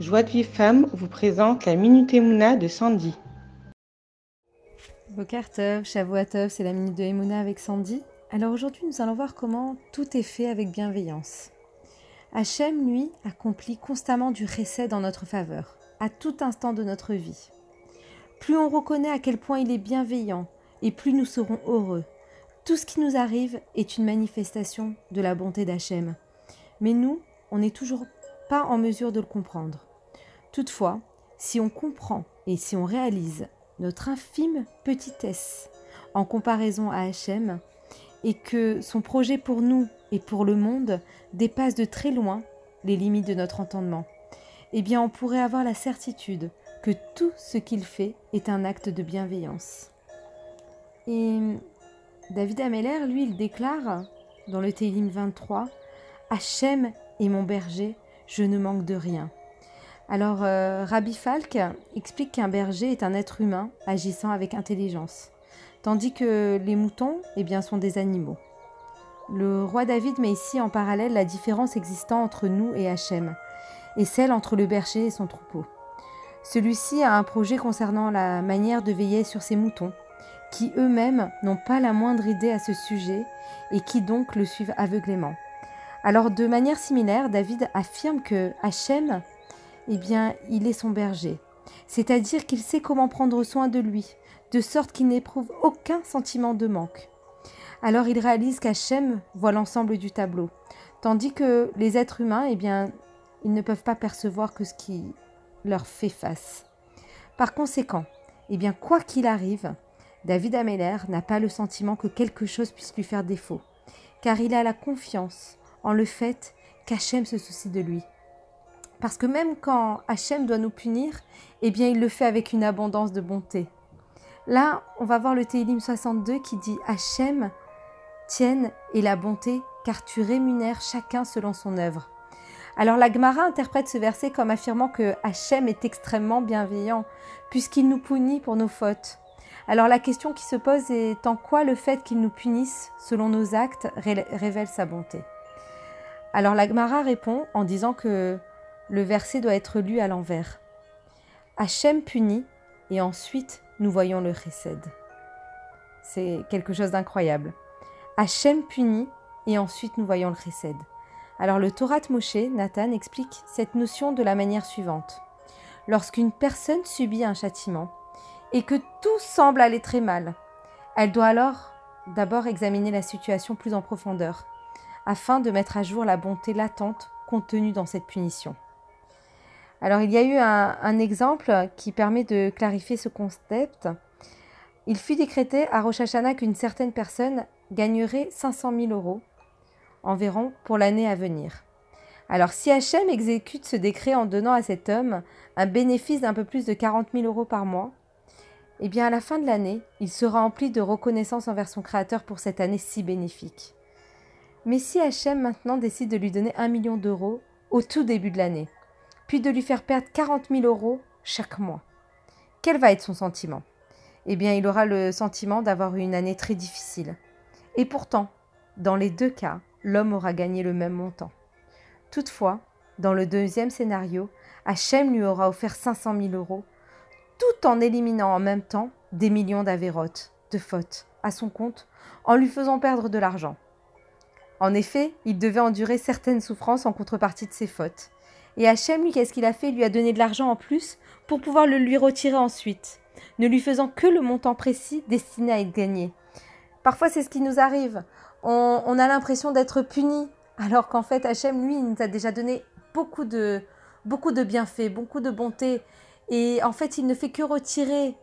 Joie de Vive Femme vous présente la Minute Emouna de Sandy. Bokartov, Shavuatov, c'est la Minute de Emouna avec Sandy. Alors aujourd'hui, nous allons voir comment tout est fait avec bienveillance. Hachem, lui, accomplit constamment du récès dans notre faveur, à tout instant de notre vie. Plus on reconnaît à quel point il est bienveillant, et plus nous serons heureux. Tout ce qui nous arrive est une manifestation de la bonté d'Hachem. Mais nous, on n'est toujours pas en mesure de le comprendre. Toutefois, si on comprend et si on réalise notre infime petitesse en comparaison à Hachem, et que son projet pour nous et pour le monde dépasse de très loin les limites de notre entendement, eh bien on pourrait avoir la certitude que tout ce qu'il fait est un acte de bienveillance. Et David Ameller, lui, il déclare dans le Télim 23 Hachem est mon berger, je ne manque de rien. Alors, euh, Rabbi Falk explique qu'un berger est un être humain agissant avec intelligence, tandis que les moutons eh bien, sont des animaux. Le roi David met ici en parallèle la différence existant entre nous et Hachem, et celle entre le berger et son troupeau. Celui-ci a un projet concernant la manière de veiller sur ses moutons, qui eux-mêmes n'ont pas la moindre idée à ce sujet et qui donc le suivent aveuglément. Alors de manière similaire, David affirme que Hachem eh bien, il est son berger. C'est-à-dire qu'il sait comment prendre soin de lui, de sorte qu'il n'éprouve aucun sentiment de manque. Alors il réalise qu'Hachem voit l'ensemble du tableau, tandis que les êtres humains, eh bien, ils ne peuvent pas percevoir que ce qui leur fait face. Par conséquent, eh bien, quoi qu'il arrive, David Ameller n'a pas le sentiment que quelque chose puisse lui faire défaut, car il a la confiance en le fait qu'Hachem se soucie de lui. Parce que même quand Hachem doit nous punir, eh bien il le fait avec une abondance de bonté. Là, on va voir le Télim 62 qui dit Hachem tienne et la bonté, car tu rémunères chacun selon son œuvre. Alors la Gemara interprète ce verset comme affirmant que Hachem est extrêmement bienveillant, puisqu'il nous punit pour nos fautes. Alors la question qui se pose est en quoi le fait qu'il nous punisse selon nos actes révèle sa bonté? Alors la Gemara répond en disant que le verset doit être lu à l'envers. Hachem punit et ensuite nous voyons le chesed. C'est quelque chose d'incroyable. Hachem punit et ensuite nous voyons le chesed. Alors le Torah Moshe, Nathan, explique cette notion de la manière suivante. Lorsqu'une personne subit un châtiment et que tout semble aller très mal, elle doit alors d'abord examiner la situation plus en profondeur afin de mettre à jour la bonté latente contenue dans cette punition. Alors il y a eu un, exemple qui permet de clarifier ce concept. Il fut décrété à Rosh Hashanah qu'une certaine personne gagnerait 500 000 euros environ pour l'année à venir. Alors si Hachem exécute ce décret en donnant à cet homme un bénéfice d'un peu plus de 40 000 euros par mois, eh bien à la fin de l'année, il sera empli de reconnaissance envers son Créateur pour cette année si bénéfique. Mais si Hachem maintenant décide de lui donner un million d'euros au tout début de l'année, puis de lui faire perdre 40 000 euros chaque mois. Quel va être son sentiment? Eh bien, il aura le sentiment d'avoir eu une année très difficile. Et pourtant, dans les deux cas, l'homme aura gagné le même montant. Toutefois, dans le deuxième scénario, Hachem lui aura offert 500 000 euros, tout en éliminant en même temps des millions d'avérotes, de fautes, à son compte, en lui faisant perdre de l'argent. En effet, il devait endurer certaines souffrances en contrepartie de ses fautes. Et Hachem, lui, qu'est-ce qu'il a fait? Il lui a donné de l'argent en plus pour pouvoir le lui retirer ensuite, ne lui faisant que le montant précis destiné à être gagné. Parfois, c'est ce qui nous arrive. On, a l'impression d'être puni, alors qu'en fait, Hachem, lui, il nous a déjà donné beaucoup de, beaucoup de bienfaits, beaucoup de bonté. Et en fait, il ne fait que retirer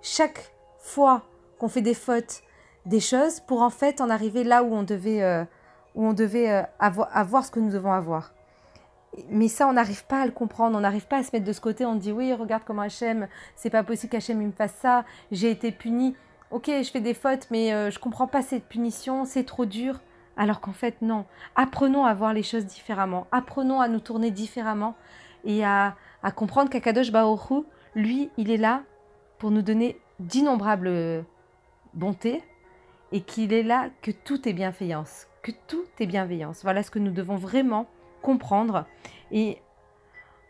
chaque fois qu'on fait des fautes, des choses, pour en fait en arriver là où on devait, euh, où on devait euh, avoir ce que nous devons avoir mais ça, on n'arrive pas à le comprendre, on n'arrive pas à se mettre de ce côté. On dit oui, regarde comment Hachem, c'est pas possible qu'Hachem me fasse ça, j'ai été puni. Ok, je fais des fautes, mais euh, je comprends pas cette punition, c'est trop dur. Alors qu'en fait, non. Apprenons à voir les choses différemment. Apprenons à nous tourner différemment et à, à comprendre qu'Akadosh Baoru, lui, il est là pour nous donner d'innombrables bontés et qu'il est là que tout est bienveillance, que tout est bienveillance. Voilà ce que nous devons vraiment comprendre. Et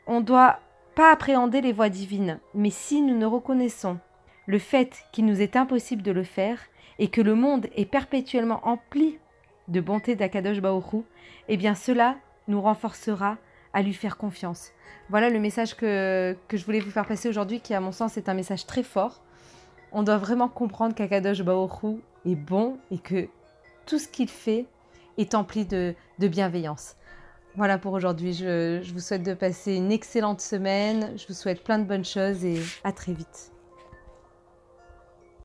on doit pas appréhender les voies divines, mais si nous ne reconnaissons le fait qu'il nous est impossible de le faire et que le monde est perpétuellement empli de bonté d'Akadosh Baoru, eh bien cela nous renforcera à lui faire confiance. Voilà le message que, que je voulais vous faire passer aujourd'hui, qui à mon sens est un message très fort. On doit vraiment comprendre qu'Akadosh Baoru est bon et que tout ce qu'il fait est empli de, de bienveillance. Voilà pour aujourd'hui. Je, vous souhaite de passer une excellente semaine. Je vous souhaite plein de bonnes choses et à très vite.